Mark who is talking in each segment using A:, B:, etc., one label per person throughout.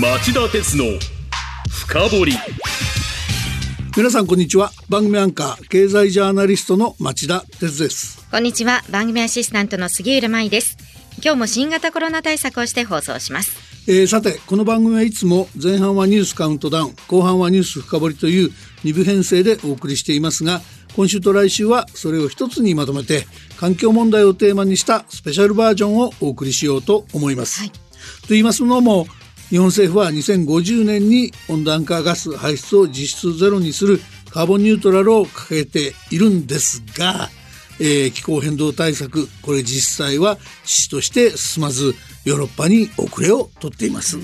A: 町田鉄の深掘り。
B: 皆さんこんにちは。番組アンカー経済ジャーナリストの町田鉄です。
C: こんにちは。番組アシスタントの杉浦舞です。今日も新型コロナ対策をして放送します。
B: えー、さてこの番組はいつも前半はニュースカウントダウン後半はニュース深掘りという2部編成でお送りしていますが今週と来週はそれを一つにまとめて環境問題をテーマにしたスペシャルバージョンをお送りしようと思います。はい、と言いますのも日本政府は2050年に温暖化ガス排出を実質ゼロにするカーボンニュートラルを掲げているんですが、えー、気候変動対策これ実際は遅々として進まずヨーロッパに遅れを取っています。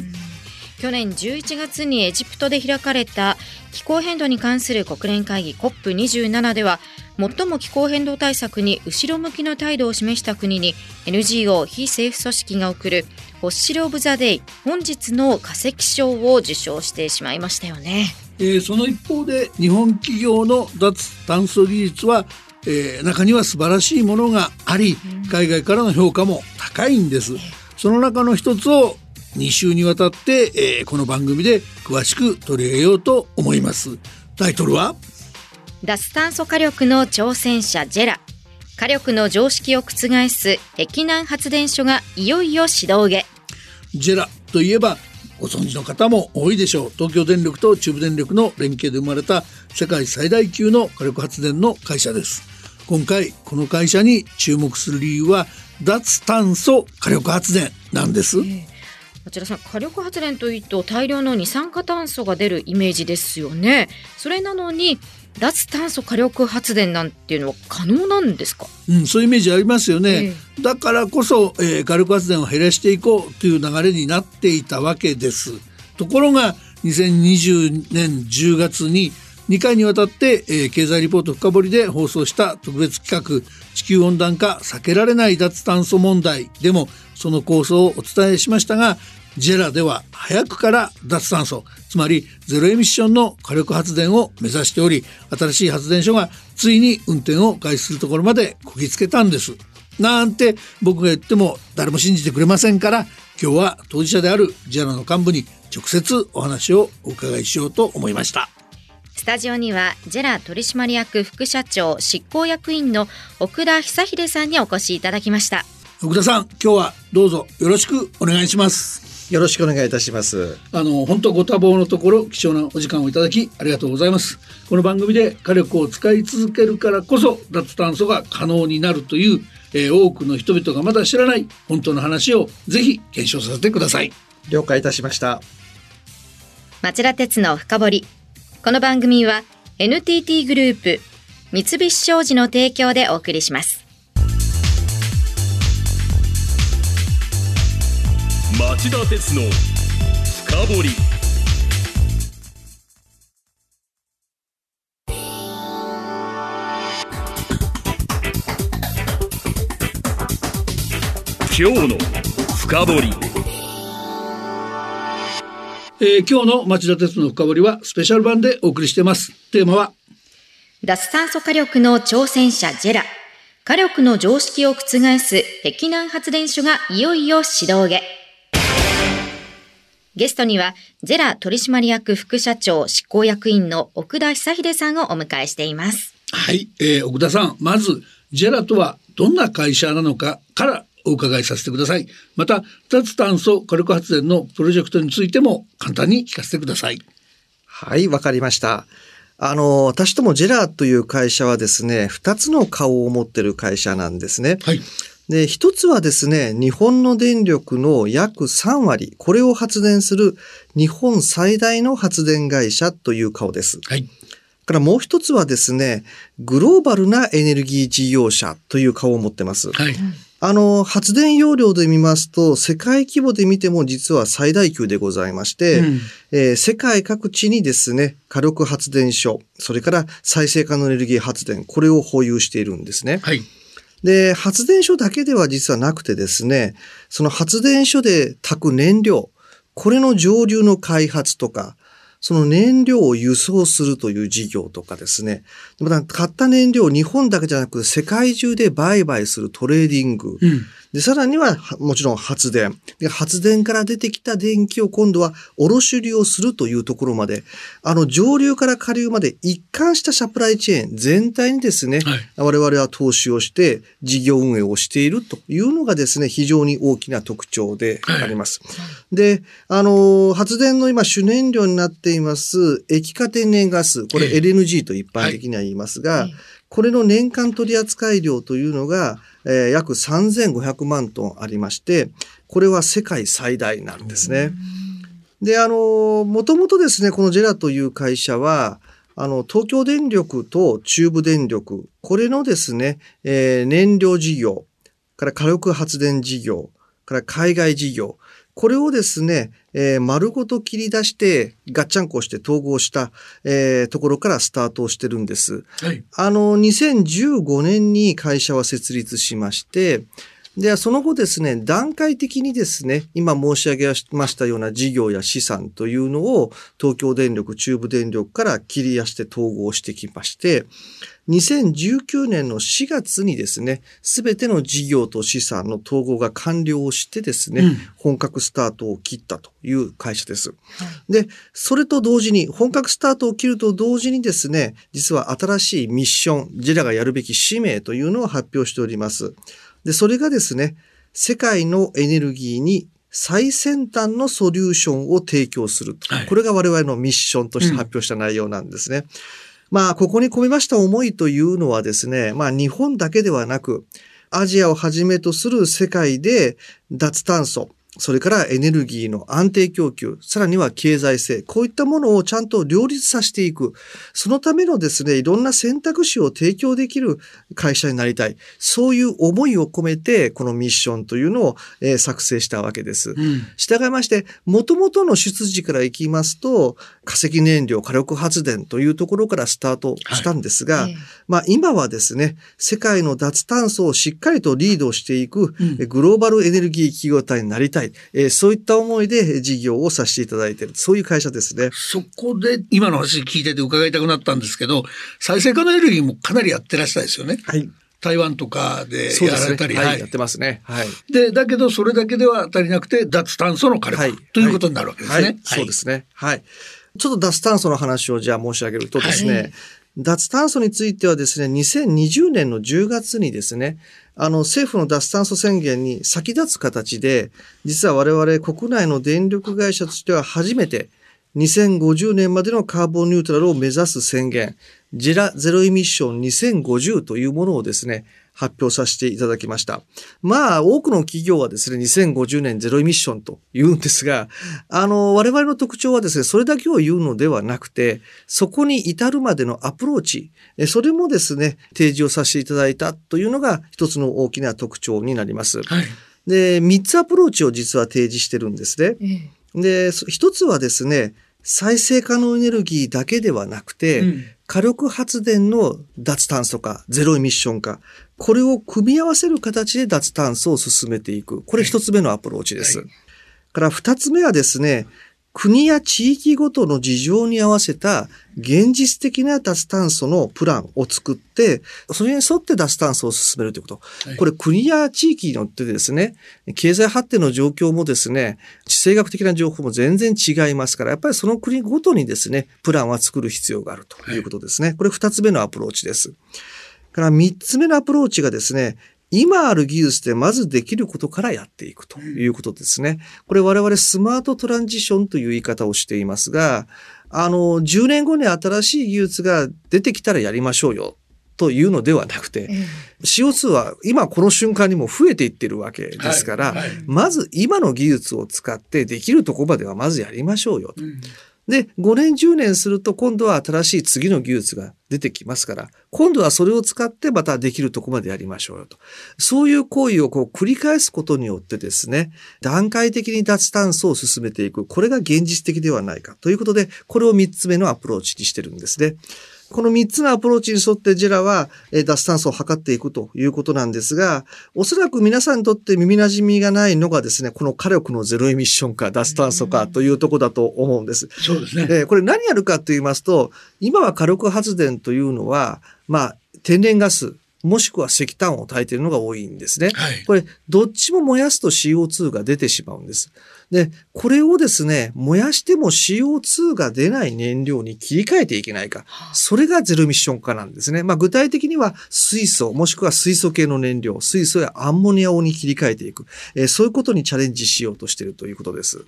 C: 去年11月にエジプトで開かれた気候変動に関する国連会議 COP27 では最も気候変動対策に後ろ向きの態度を示した国に NGO 非政府組織が送るホッシル・オブ・ザ・デイ本日の化石賞を受賞してしまいましたよね、
B: えー、その一方で日本企業の脱炭素技術はえー、中には素晴らしいものがあり海外からの評価も高いんです。その中の一つを2週にわたって、えー、この番組で詳しく取り上げようと思います。タイトルは？
C: 脱炭素火力の挑戦者ジェラ。火力の常識を覆す碧南発電所がいよいよ始動へ
B: ジェラといえばご存知の方も多いでしょう。東京電力と中部電力の連携で生まれた世界最大級の火力発電の会社です。今回この会社に注目する理由は脱炭素火力発電なんです、えー
C: こちらさん火力発電というと大量の二酸化炭素が出るイメージですよね。それなのに脱炭素火力発電なんていうのは可能なんですか、
B: うん、そういうイメージありますよね、えー、だからこそ、えー、火力発電を減らしていこうという流れになっていたわけです。ところが2020年10月に2回にわたって、えー、経済リポート深掘りで放送した特別企画地球温暖化避けられない脱炭素問題でもその構想をお伝えしましたがジェラでは早くから脱炭素つまりゼロエミッションの火力発電を目指しており新しい発電所がついに運転を開始するところまでこぎつけたんです。なんて僕が言っても誰も信じてくれませんから今日は当事者であるジェラの幹部に直接お話をお伺いしようと思いました。
C: スタジオにはジェラ取締役副社長執行役員の奥田久秀さんにお越しいただきました
B: 奥田さん今日はどうぞよろしくお願いします
D: よろしくお願いいたします。
B: あの本当ご多忙のところ貴重なお時間をいただきありがとうございます。この番組で火力を使い続けるからこそ脱炭素が可能になるという、えー、多くの人々がまだ知らない本当の話をぜひ検証させてください。
D: 了解いたしました。
C: 町田鉄の深掘り。この番組は NTT グループ三菱商事の提供でお送りします。
A: 町田鉄の深掘り今日の深掘り
B: えー、今日の町田鉄の深掘りはスペシャル版でお送りしています。テーマは
C: 脱炭素火力の挑戦者ジェラ。火力の常識を覆す碧南発電所がいよいよ始動へ。ゲストには、ジェラ取締役副社長執行役員の奥田久秀さんをお迎えしています。
B: はい、えー、奥田さん、まず、ジェラとはどんな会社なのかからお伺いさせてください。また、脱炭素火力発電のプロジェクトについても簡単に聞かせてください。
D: はい、わかりました。あの、私どもジェラという会社はですね、二つの顔を持ってる会社なんですね。はい。で、一つはですね、日本の電力の約3割、これを発電する日本最大の発電会社という顔です。はい。からもう一つはですね、グローバルなエネルギー事業者という顔を持ってます。はい。あの、発電容量で見ますと、世界規模で見ても実は最大級でございまして、うん、えー、世界各地にですね、火力発電所、それから再生可能エネルギー発電、これを保有しているんですね。はい。で、発電所だけでは実はなくてですね、その発電所で焚く燃料、これの上流の開発とか、その燃料を輸送するという事業とかですね。また、買った燃料を日本だけじゃなく世界中で売買するトレーディング。うん、で、さらには、もちろん発電。で、発電から出てきた電気を今度は卸売をするというところまで、あの、上流から下流まで一貫したサプライチェーン全体にですね、はい、我々は投資をして事業運営をしているというのがですね、非常に大きな特徴であります。はい、で、あの、発電の今主燃料になっています液化天然ガス、これ LNG と一般的には言いますが、はい。これの年間取扱量というのが、えー、約3500万トンありまして、これは世界最大なんですね。で、あの、もともとですね、このジェラという会社は、あの、東京電力と中部電力、これのですね、えー、燃料事業、から火力発電事業、から海外事業、これをですね、えー、丸ごと切り出して、ガッチャンコして統合した、えー、ところからスタートをしてるんです。はい、あの、2015年に会社は設立しまして、で、その後ですね、段階的にですね、今申し上げましたような事業や資産というのを東京電力、中部電力から切り出して統合してきまして、2019年の4月にですね、すべての事業と資産の統合が完了をしてですね、うん、本格スタートを切ったという会社です。はい、で、それと同時に、本格スタートを切ると同時にですね、実は新しいミッション、ジェラがやるべき使命というのを発表しております。で、それがですね、世界のエネルギーに最先端のソリューションを提供する。はい、これが我々のミッションとして発表した内容なんですね。うんまあ、ここに込めました思いというのはですね、まあ、日本だけではなく、アジアをはじめとする世界で脱炭素、それからエネルギーの安定供給、さらには経済性、こういったものをちゃんと両立させていく。そのためのですね、いろんな選択肢を提供できる会社になりたい。そういう思いを込めて、このミッションというのを、えー、作成したわけです。うん、従いまして、元々の出自からいきますと、化石燃料火力発電というところからスタートしたんですが、はい、まあ今はですね、世界の脱炭素をしっかりとリードしていく、グローバルエネルギー企業体になりたい。えー、そういった思いで事業をさせていただいている、そういう会社ですね。
B: そこで今の話聞いてて伺いたくなったんですけど、再生可能エネルギーもかなりやってらっしゃるんですよね。はい。台湾とかでやられたり、
D: ねはい、やってますね。はい。
B: で、だけどそれだけでは足りなくて、脱炭素の火力、はい、ということになるわけですね。はい、
D: そうですね。はい。ちょっと脱炭素の話をじゃあ申し上げるとですね、脱炭素についてはですね、2020年の10月にですね、あの、政府の脱炭素宣言に先立つ形で、実は我々国内の電力会社としては初めて、2050年までのカーボンニュートラルを目指す宣言、ジラゼロエミッション2050というものをですね、発表させていただきました。まあ、多くの企業はですね、2050年ゼロエミッションと言うんですが、あの、我々の特徴はですね、それだけを言うのではなくて、そこに至るまでのアプローチ、それもですね、提示をさせていただいたというのが一つの大きな特徴になります。はい、で、三つアプローチを実は提示してるんですね。で、一つはですね、再生可能エネルギーだけではなくて、うん、火力発電の脱炭素化、ゼロエミッション化、これを組み合わせる形で脱炭素を進めていく。これ一つ目のアプローチです。はい、から二つ目はですね、国や地域ごとの事情に合わせた現実的な脱炭素のプランを作って、それに沿って脱炭素を進めるということ。はい、これ国や地域によってですね、経済発展の状況もですね、地政学的な情報も全然違いますから、やっぱりその国ごとにですね、プランは作る必要があるということですね。はい、これ二つ目のアプローチです。から三つ目のアプローチがですね、今ある技術でまずできることからやっていくということですね。これ我々スマートトランジションという言い方をしていますが、あの、10年後に新しい技術が出てきたらやりましょうよというのではなくて、CO2 は今この瞬間にも増えていってるわけですから、はい。はい、まず今の技術を使ってできるとこまではまずやりましょうよと。うんで、5年10年すると今度は新しい次の技術が出てきますから、今度はそれを使ってまたできるとこまでやりましょうよと。そういう行為をこう繰り返すことによってですね、段階的に脱炭素を進めていく。これが現実的ではないかということで、これを3つ目のアプローチにしてるんですね。この3つのアプローチに沿ってジェラは脱炭素を図っていくということなんですが、おそらく皆さんにとって耳馴染みがないのがですね、この火力のゼロエミッションか脱炭素かというとこだと思うんです。
B: そうですね。
D: えこれ何やるかと言いますと、今は火力発電というのは、まあ、天然ガス、もしくは石炭を焚いているのが多いんですね。
B: はい、
D: これ、どっちも燃やすと CO2 が出てしまうんです。で、これをですね、燃やしても CO2 が出ない燃料に切り替えていけないか。それがゼロミッション化なんですね。まあ、具体的には水素、もしくは水素系の燃料、水素やアンモニアをに切り替えていく。えー、そういうことにチャレンジしようとしているということです。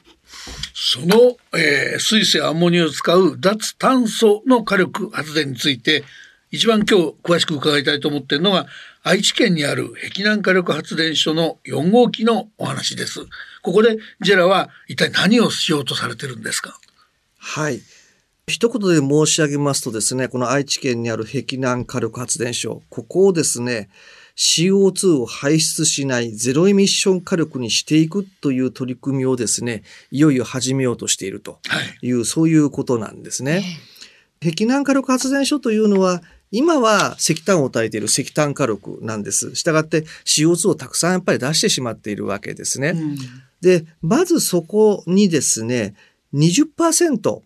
B: その、えー、水素やアンモニアを使う脱炭素の火力発電について、一番今日詳しく伺いたいと思っているのが、愛知県にある碧南火力発電所の4号機のお話です。ここでジェラは一体何をしようとされてるんですか？
D: はい。一言で申し上げますとですね、この愛知県にある碧南火力発電所、ここをですね、CO2 を排出しないゼロエミッション火力にしていくという取り組みをですね、いよいよ始めようとしているという、はい、そういうことなんですね。碧南火力発電所というのは、今は石炭を焚いている石炭火力なんです。したがって CO2 をたくさんやっぱり出してしまっているわけですね。うん、で、まずそこにですね、20%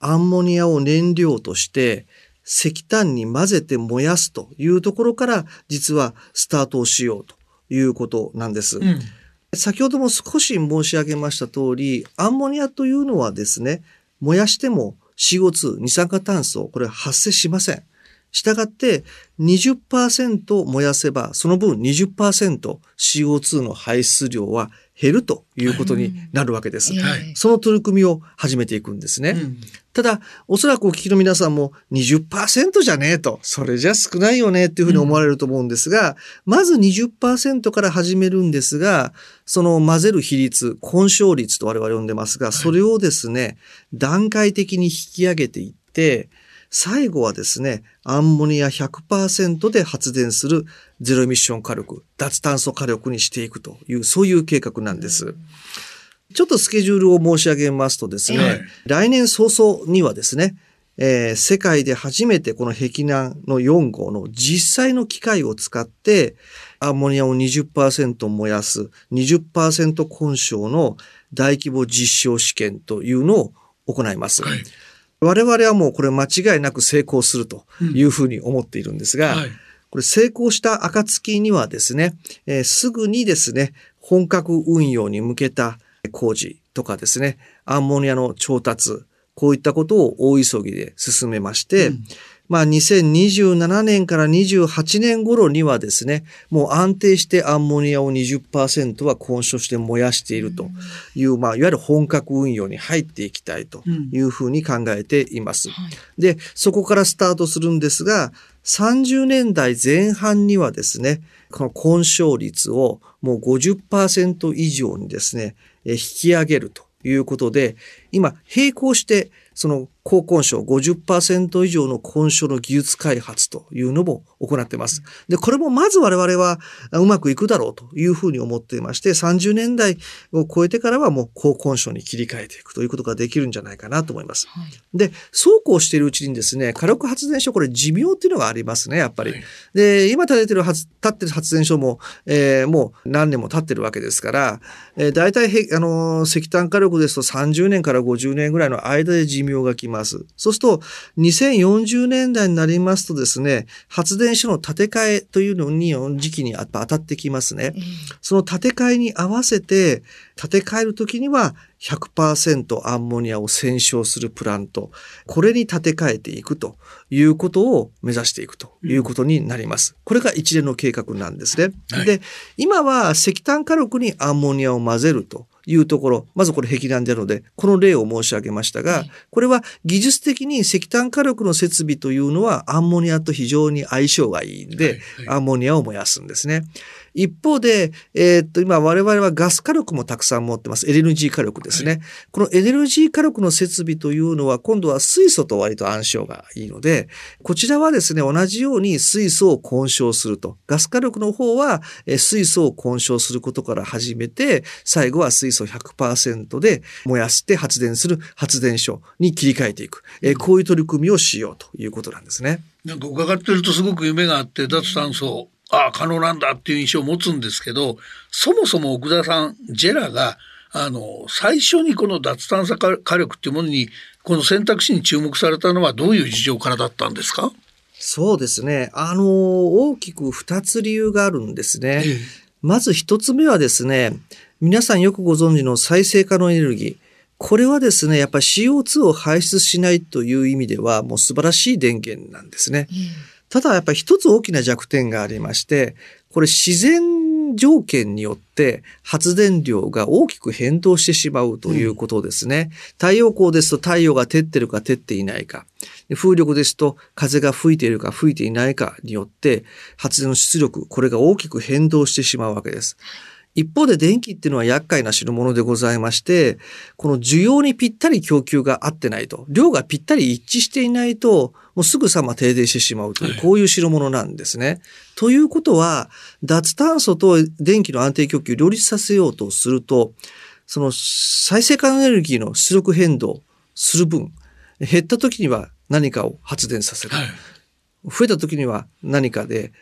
D: アンモニアを燃料として石炭に混ぜて燃やすというところから実はスタートをしようということなんです。うん、先ほども少し申し上げました通り、アンモニアというのはですね、燃やしても CO2、二酸化炭素、これ発生しません。したがって20%燃やせばその分 20%CO2 の排出量は減るということになるわけです。はい、その取り組みを始めていくんですね。うん、ただ、おそらくお聞きの皆さんも20%じゃねえと、それじゃ少ないよねっていうふうに思われると思うんですが、うん、まず20%から始めるんですが、その混ぜる比率、混焼率と我々呼んでますが、それをですね、段階的に引き上げていって、最後はですね、アンモニア100%で発電するゼロエミッション火力、脱炭素火力にしていくという、そういう計画なんです。ちょっとスケジュールを申し上げますとですね、はい、来年早々にはですね、えー、世界で初めてこの壁南の4号の実際の機械を使ってアンモニアを20%燃やす20%混焼の大規模実証試験というのを行います。はい我々はもうこれ間違いなく成功するというふうに思っているんですが、うんはい、これ成功した暁にはですね、えー、すぐにですね、本格運用に向けた工事とかですね、アンモニアの調達、こういったことを大急ぎで進めまして、うんまあ、2027年から28年頃にはですね、もう安定してアンモニアを20%は混焼して燃やしているという、まあ、いわゆる本格運用に入っていきたいというふうに考えています。で、そこからスタートするんですが、30年代前半にはですね、この混焼率をもう50%以上にですね、引き上げるということで、今、並行してその高根症50%以上の根症の技術開発というのも行っています。で、これもまず我々はうまくいくだろうというふうに思っていまして、30年代を超えてからはもう高根症に切り替えていくということができるんじゃないかなと思います。はい、で、そうこうしているうちにですね、火力発電所これ寿命っていうのがありますね、やっぱり。はい、で、今立ててる立ってる発電所も、えー、もう何年も経ってるわけですから、えー、大体あの石炭火力ですと30年から50年ぐらいの間で寿命がきます。そうすると、2040年代になりますとですね、発電所の建て替えというのに、時期に当たってきますね。その建て替えに合わせて、建て替えるときには100%アンモニアを洗浄するプラント、これに建て替えていくということを目指していくということになります。これが一連の計画なんですね。はい、で、今は石炭火力にアンモニアを混ぜるというところ、まずこれ壁南であるので、この例を申し上げましたが、これは技術的に石炭火力の設備というのはアンモニアと非常に相性がいいんで、アンモニアを燃やすんですね。一方で、えー、っと、今我々はガス火力もたくさん持ってます。LNG 火力ですね。はい、このエネルギー火力の設備というのは今度は水素と割と相性がいいので、こちらはですね、同じように水素を混焼すると。ガス火力の方は水素を混焼することから始めて、最後は水素100%で燃やして発電する発電所に切り替えていく。えこういう取り組みをしようということなんですね。
B: なんか伺ってるとすごく夢があって脱炭素ああ可能なんだっていう印象を持つんですけどそもそも奥田さんジェラがあの最初にこの脱炭素火力っていうものにこの選択肢に注目されたのはどういう事情からだったんですか？
D: そうですね。あの、大きく二つ理由があるんですね。ええ、まず一つ目はですね、皆さんよくご存知の再生可能エネルギー。これはですね、やっぱり CO2 を排出しないという意味ではもう素晴らしい電源なんですね。うん、ただやっぱり一つ大きな弱点がありまして、これ自然条件によって発電量が大きく変動してしまうということですね。うん、太陽光ですと太陽が照ってるか照っていないか。風力ですと風が吹いているか吹いていないかによって発電の出力、これが大きく変動してしまうわけです。一方で電気っていうのは厄介な代物でございまして、この需要にぴったり供給が合ってないと、量がぴったり一致していないと、もうすぐさま停電してしまうという、こういう代物なんですね。ということは、脱炭素と電気の安定供給を両立させようとすると、その再生可能エネルギーの出力変動する分、減った時には何かを発電させる。はい増えた時には何かで、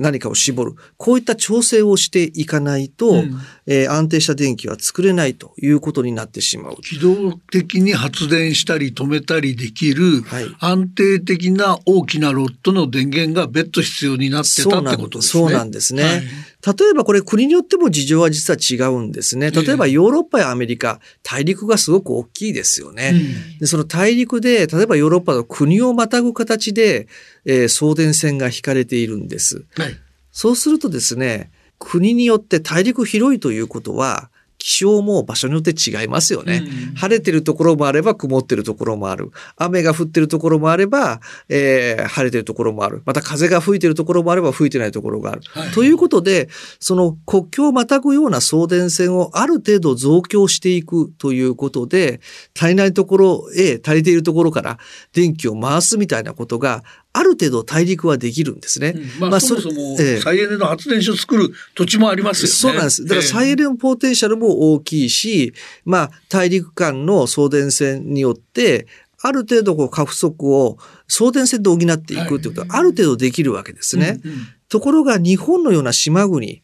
D: 何かを絞る。こういった調整をしていかないと、うん、えー、安定した電気は作れないということになってしまう。
B: 機動的に発電したり止めたりできる、はい、安定的な大きなロットの電源が別途必要になってたってことです
D: ね。そうなんですね。はい例えばこれ国によっても事情は実は違うんですね。例えばヨーロッパやアメリカ、大陸がすごく大きいですよね。うん、でその大陸で、例えばヨーロッパの国をまたぐ形で、えー、送電線が引かれているんです。はい、そうするとですね、国によって大陸広いということは、気象も場所によって違いますよね。うん、晴れてるところもあれば曇ってるところもある。雨が降ってるところもあれば、えー、晴れてるところもある。また風が吹いてるところもあれば吹いてないところがある。はい、ということで、その国境をまたぐような送電線をある程度増強していくということで、足りないところへ足りているところから電気を回すみたいなことがある程度大陸はできるんですね。
B: うん、まあ、そもそも再エネの発電所を作る土地もありますよね。
D: そうなんです。だから再エネのポテンシャルも大きいし、まあ大陸間の送電線によって、ある程度こう過不足を送電線で補っていくということはある程度できるわけですね。ところが日本のような島国、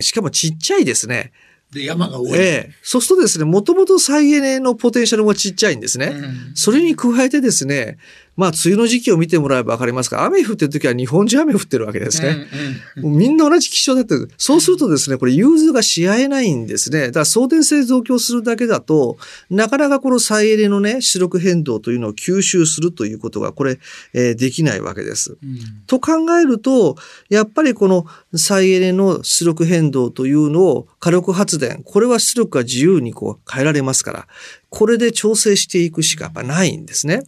D: しかもちっちゃいですね。
B: で、山が多い。
D: ええ。そうするとですね、もともと再エネのポテンシャルもちっちゃいんですね。うん、それに加えてですね、まあ、梅雨の時期を見てもらえばわかりますが、雨降ってる時は日本中雨降ってるわけですね。うんうん、もうみんな同じ気象だって、そうするとですね、これ融通がし合えないんですね。だから送電性増強するだけだと、なかなかこの再エネのね、出力変動というのを吸収するということが、これ、えー、できないわけです。うん、と考えると、やっぱりこの再エネの出力変動というのを火力発電、これは出力が自由にこう変えられますから、これで調整していくしかやっぱないんですね。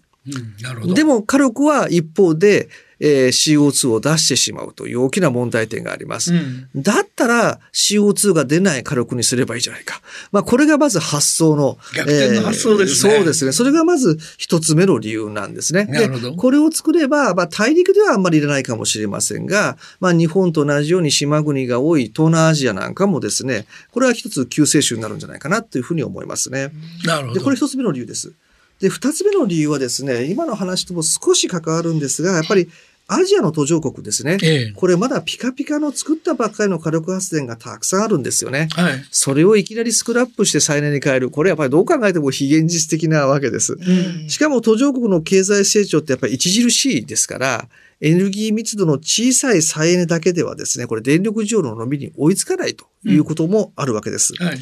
D: うん、でも火力は一方で、えー、CO2 を出してしまうという大きな問題点があります。うん、だったら CO2 が出ない火力にすればいいじゃないか。まあこれがまず発想の。
B: 逆転の発想ですね、
D: えー、そうですね。それがまず一つ目の理由なんですね。で、これを作れば、まあ大陸ではあんまりいらないかもしれませんが、まあ日本と同じように島国が多い東南アジアなんかもですね、これは一つ救世主になるんじゃないかなというふうに思いますね。
B: なるほど。
D: で、これ一つ目の理由です。で、二つ目の理由はですね、今の話とも少し関わるんですが、やっぱりアジアの途上国ですね。ええ、これまだピカピカの作ったばっかりの火力発電がたくさんあるんですよね。はい、それをいきなりスクラップして再燃に変える。これやっぱりどう考えても非現実的なわけです。うん、しかも途上国の経済成長ってやっぱり著しいですから、エネルギー密度の小さい再エネだけではですね、これ電力需要の伸びに追いつかないということもあるわけです。うんはい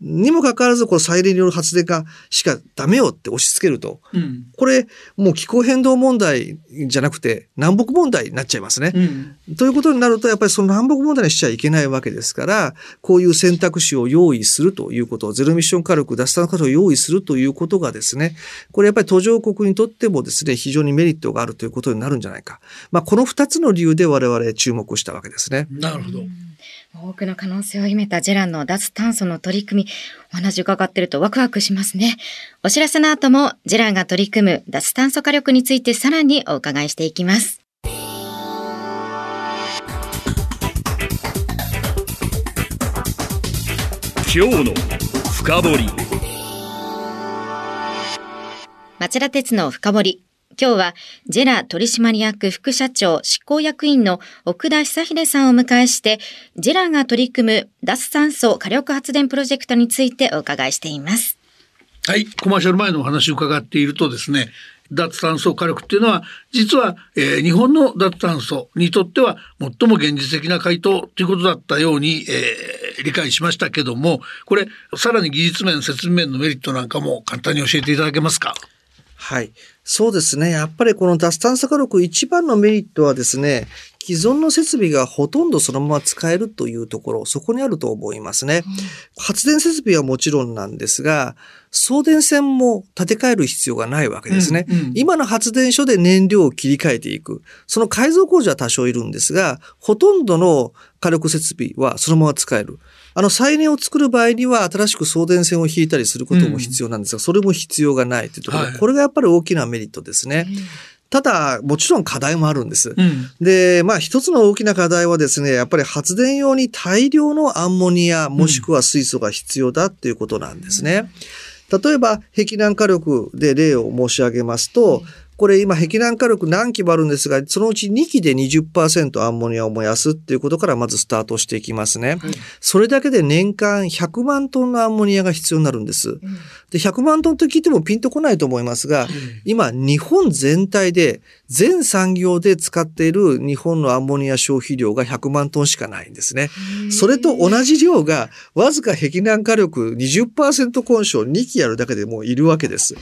D: にもかかわらず、この再エネによる発電がしかダメよって押し付けると、うん、これ、もう気候変動問題じゃなくて、南北問題になっちゃいますね。うん、ということになると、やっぱりその南北問題にしちゃいけないわけですから、こういう選択肢を用意するということ、ゼロミッション火力、脱炭素火力を用意するということがですね、これやっぱり途上国にとってもですね、非常にメリットがあるということになるんじゃないか。まあ、この二つの理由で我々注目したわけですね。
B: なるほど。
C: 多くの可能性を秘めたジェランの脱炭素の取り組み、お話伺ってるとワクワクしますね。お知らせの後も、ジェランが取り組む脱炭素火力についてさらにお伺いしていきます。
A: 今日の深掘り
C: 町田鉄の深掘り今日は、ジェラ取締役副社長執行役員の奥田久秀さんをお迎えして、ジェラが取り組む脱炭素火力発電プロジェクトについてお伺いしています。
B: はい、コマーシャル前のお話を伺っているとですね、脱炭素火力っていうのは実は、えー、日本の脱炭素にとっては最も現実的な回答ということだったように、えー、理解しましたけどもこれさらに技術面設備面のメリットなんかも簡単に教えていただけますか？
D: はい。そうですね。やっぱりこの脱炭素火力一番のメリットはですね、既存の設備がほとんどそのまま使えるというところ、そこにあると思いますね。うん、発電設備はもちろんなんですが、送電線も建て替える必要がないわけですね。うんうん、今の発電所で燃料を切り替えていく。その改造工事は多少いるんですが、ほとんどの火力設備はそのまま使える。あの、再燃を作る場合には新しく送電線を引いたりすることも必要なんですが、うん、それも必要がないというところ、はい、これがやっぱり大きなメリットですね。ただ、もちろん課題もあるんです。うん、で、まあ一つの大きな課題はですね、やっぱり発電用に大量のアンモニアもしくは水素が必要だっていうことなんですね。例えば、壁南火力で例を申し上げますと、これ今、壁南火力何基もあるんですが、そのうち2基で20%アンモニアを燃やすっていうことからまずスタートしていきますね。はい、それだけで年間100万トンのアンモニアが必要になるんです。うん、で、100万トンと聞いてもピンとこないと思いますが、うん、今、日本全体で全産業で使っている日本のアンモニア消費量が100万トンしかないんですね。それと同じ量が、わずか壁南火力20%混焼2基やるだけでもういるわけです。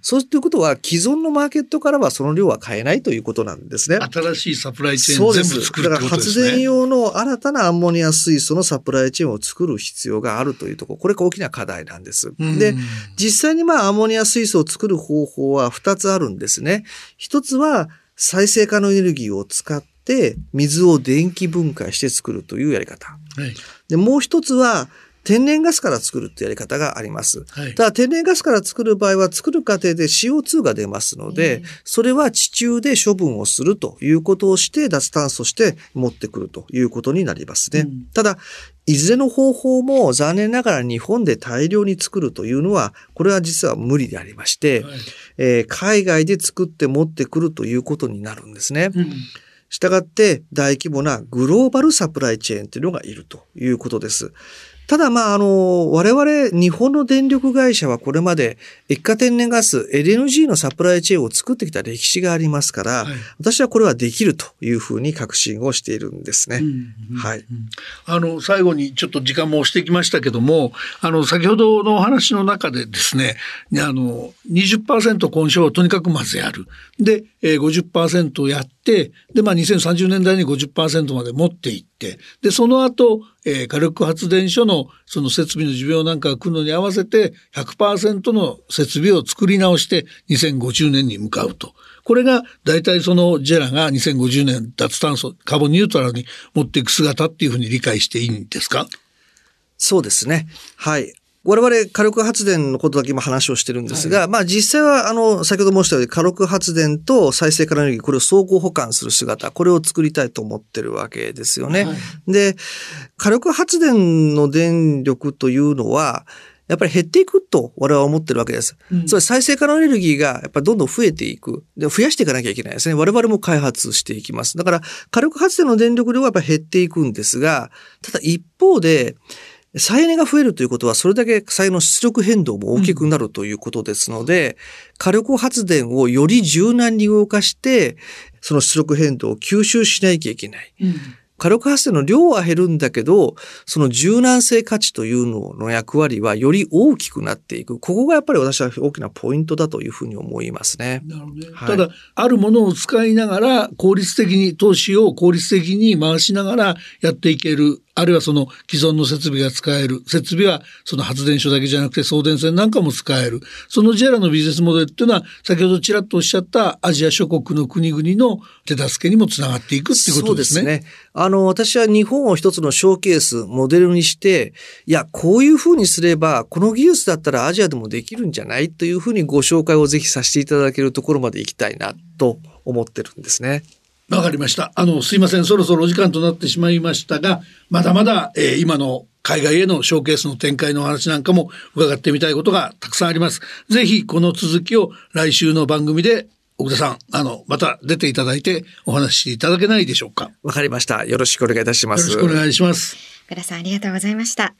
D: そうということは、既存のマーケットからはその量は買えないということなんですね。
B: 新しいサプライチェーン全部作る、ね、
D: だから発電用の新たなアンモニア水素のサプライチェーンを作る必要があるというところ、これが大きな課題なんです。で、実際にまあアンモニア水素を作る方法は2つあるんですね。一つは再生可能エネルギーを使って水を電気分解して作るというやり方。はい、でもう一つは天然ガスから作るってやり方があります。はい、ただ天然ガスから作る場合は作る過程で CO2 が出ますので、それは地中で処分をするということをして脱炭素して持ってくるということになりますね。うん、ただ、いずれの方法も残念ながら日本で大量に作るというのは、これは実は無理でありまして、はい、えー、海外で作って持ってくるということになるんですね。うんしたがって大規模なグローバルサプライチェーンというのがいるということです。ただ、まあ、あの、我々、日本の電力会社はこれまで液化天然ガス、LNG のサプライチェーンを作ってきた歴史がありますから、はい、私はこれはできるというふうに確信をしているんですね。うん、はい。
B: あの、最後にちょっと時間も押してきましたけども、あの、先ほどのお話の中でですね、あの、20%混焼をとにかくまずやる。で、えー、50%やって、で、まあ、2030年代に50%まで持っていって、で、その後、えー、火力発電所のその設備の寿命なんかが来るのに合わせて100%の設備を作り直して2050年に向かうと。これが大体そのジェラが2050年脱炭素、カーボンニュートラルに持っていく姿っていうふうに理解していいんですか？
D: そうですね。はい。我々火力発電のことだけ今話をしてるんですが、はい、まあ実際はあの、先ほど申したように火力発電と再生可能エネルギー、これを相互補完する姿、これを作りたいと思ってるわけですよね。はい、で、火力発電の電力というのは、やっぱり減っていくと我々は思ってるわけです。うん、それ再生可能エネルギーがやっぱりどんどん増えていく。で、増やしていかなきゃいけないですね。我々も開発していきます。だから火力発電の電力量はやっぱり減っていくんですが、ただ一方で、再エネが増えるということは、それだけ再エネの出力変動も大きくなるということですので、うん、火力発電をより柔軟に動かして、その出力変動を吸収しなきゃいけない。うん火力発電の量は減るんだけど、その柔軟性価値というのの役割はより大きくなっていく。ここがやっぱり私は大きなポイントだというふうに思いますね。なるほど
B: ね。はい、ただ、あるものを使いながら効率的に、投資を効率的に回しながらやっていけるあるいはその既存の設備が使える。設備はその発電所だけじゃなくて送電線なんかも使える。その JALA のビジネスモデルっていうのは先ほどちらっとおっしゃったアジア諸国の国々の手助けにもつながっていくっていうことですね。そうですね。
D: あの、私は日本を一つのショーケース、モデルにして、いや、こういうふうにすれば、この技術だったらアジアでもできるんじゃない？というふうにご紹介をぜひさせていただけるところまで行きたいなと思ってるんですね。
B: わかりました。あの、すいません。そろそろお時間となってしまいましたが、まだまだ、えー、今の海外へのショーケースの展開の話なんかも伺ってみたいことがたくさんあります。ぜひこの続きを来週の番組で奥田さん、あの、また出ていただいてお話しいただけないでしょうか？
D: わかりました。よろしくお願いいたします。
B: よろしくお願いします。
C: 奥田さん、ありがとうございました。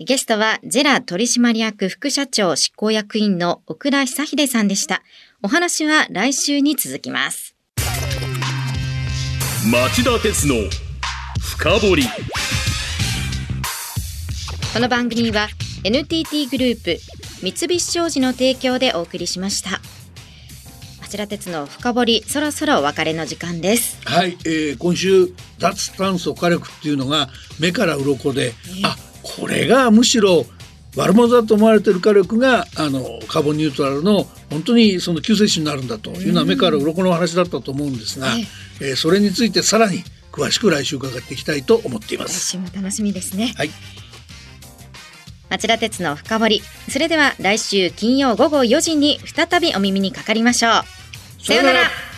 C: ゲストは、ジェラ取締役副社長執行役員の奥田久秀さんでした。お話は来週に続きます
A: 町田鉄の深掘り
C: この番組は NTT グループ三菱商事の提供でお送りしました町田鉄の深掘りそろそろお別れの時間です
B: はい、えー、今週脱炭素火力っていうのが目から鱗で、えー、あこれがむしろ悪者だと思われてる火力があのカーボンニュートラルの本当にその救世主になるんだというのは目から鱗の話だったと思うんですが、えー、それについてさらに詳しく来週伺っていきたいと思っています。
C: 来週も楽しみですね。
B: はい。
C: 町田鉄の深掘り。それでは来週金曜午後4時に再びお耳にかかりましょう。さようなら。